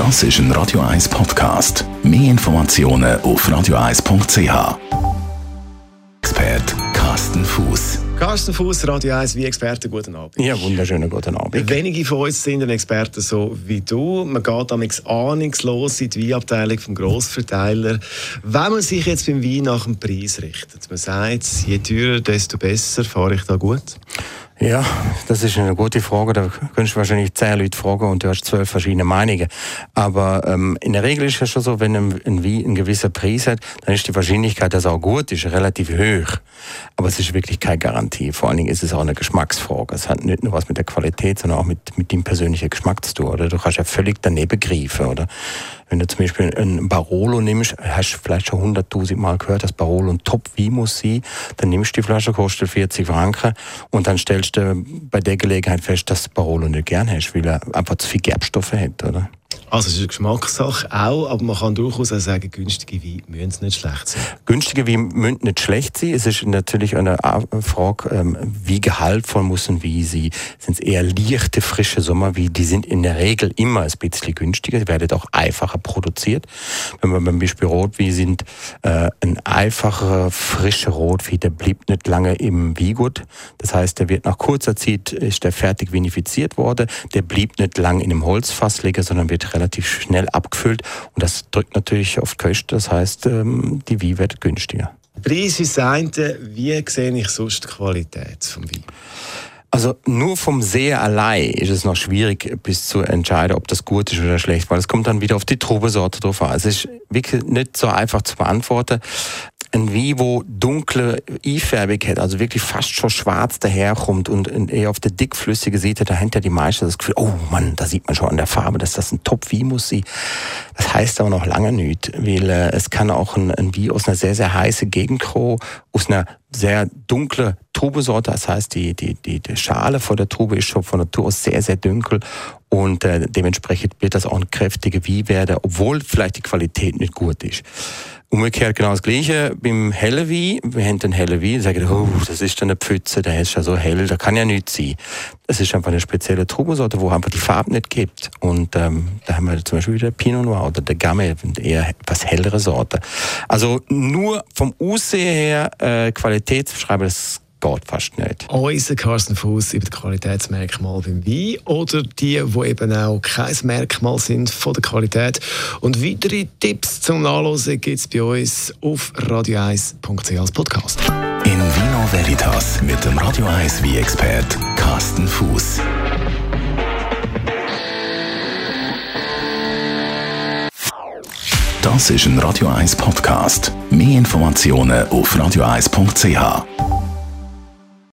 Das ist ein Radio 1 Podcast. Mehr Informationen auf radio1.ch. Expert Carsten Fuß. Carsten Fuß, Radio 1, wie Experte, guten Abend. Ja, wunderschönen guten Abend. Wenige von uns sind Experten so wie du. Man geht damit ahnungslos in die Weinabteilung vom Grossverteiler. Wenn man sich jetzt beim Wein nach dem Preis richtet, man sagt, je teurer, desto besser, fahre ich da gut? Ja, das ist eine gute Frage. Da könntest du wahrscheinlich zehn Leute fragen und du hast zwölf verschiedene Meinungen. Aber ähm, in der Regel ist es schon so, wenn ein, ein Wein einen gewissen Preis hat, dann ist die Wahrscheinlichkeit, dass er auch gut ist, relativ hoch. Aber es ist wirklich keine Garantie. Vor allen Dingen ist es auch eine Geschmacksfrage. Es hat nicht nur was mit der Qualität, sondern auch mit, mit dem persönlichen Geschmack zu tun. Oder du kannst ja völlig daneben greifen. Oder wenn du zum Beispiel ein Barolo nimmst, hast du vielleicht schon hunderttausend Mal gehört, dass Barolo ein Top-Wein muss sein. Dann nimmst du die Flasche, kostet 40 Franken und dann stellst du bei der Gelegenheit fest, dass du Barolo nicht gern hast, weil er einfach zu viele Gerbstoffe hat, oder? Also es ist eine Geschmackssache auch, aber man kann durchaus auch sagen, günstige Weine müssen nicht schlecht sein. Günstige Weine müssen nicht schlecht sein. Es ist natürlich eine Frage, ähm, wie gehaltvoll muss ein Wein sein. Sind es eher leichte, frische Sommerweine, die sind in der Regel immer ein bisschen günstiger. Die werden auch einfacher produziert. Wenn wir beim Beispiel Rotwein sind, äh, ein einfacher, frischer Rotwein, der bleibt nicht lange im Weingut. Das heißt, der wird nach kurzer Zeit ist der fertig vinifiziert worden. Der blieb nicht lang in einem Holzfass liegen, sondern wird relativ schnell abgefüllt und das drückt natürlich auf die Kosten. Das heißt, ähm, die Wein wird günstiger. Preis ist das eine. Wie sehe ich sonst die Qualität vom Wein? Also nur vom Sehen allein ist es noch schwierig, bis zu entscheiden, ob das gut ist oder schlecht, weil es kommt dann wieder auf die Trubesorte drauf an. Es ist wirklich nicht so einfach zu beantworten ein wo dunkle Eifärbig hat, also wirklich fast schon schwarz daherkommt und eher auf der dickflüssige Seite, da hinter die meisten das Gefühl, oh Mann, da sieht man schon an der Farbe, dass das ein Top-Wein muss sein. Das heißt aber noch lange nicht, weil äh, es kann auch ein, ein Wein aus einer sehr, sehr heißen Gegend kommen, aus einer sehr dunkle Trubesorte, das heißt, die, die, die, die Schale vor der Trube ist schon von Natur aus sehr, sehr dunkel und äh, dementsprechend wird das auch ein kräftiger Wein werden, obwohl vielleicht die Qualität nicht gut ist. Umgekehrt genau das Gleiche beim hellen. Wir haben den hellen und sagen, oh, das ist eine Pfütze, der ist ja so hell, da kann ja nichts sein. Das ist einfach eine spezielle Trubensorte, wo einfach die Farbe nicht gibt. Und ähm, da haben wir zum Beispiel wieder Pinot Noir oder der Gamay, eher etwas hellere Sorte. Also nur vom Aussehen her äh, Qualität zu beschreiben, das geht fast nicht. Unser Carsten Fuß über das Qualitätsmerkmal beim Wein oder die, die eben auch kein Merkmal sind von der Qualität. Und weitere Tipps zum Nachlesen gibt es bei uns auf radio1.ch als Podcast. In Vino Veritas mit dem Radio 1 wie expert Carsten Fuß. Das ist ein Radio 1 Podcast. Mehr Informationen auf radio1.ch.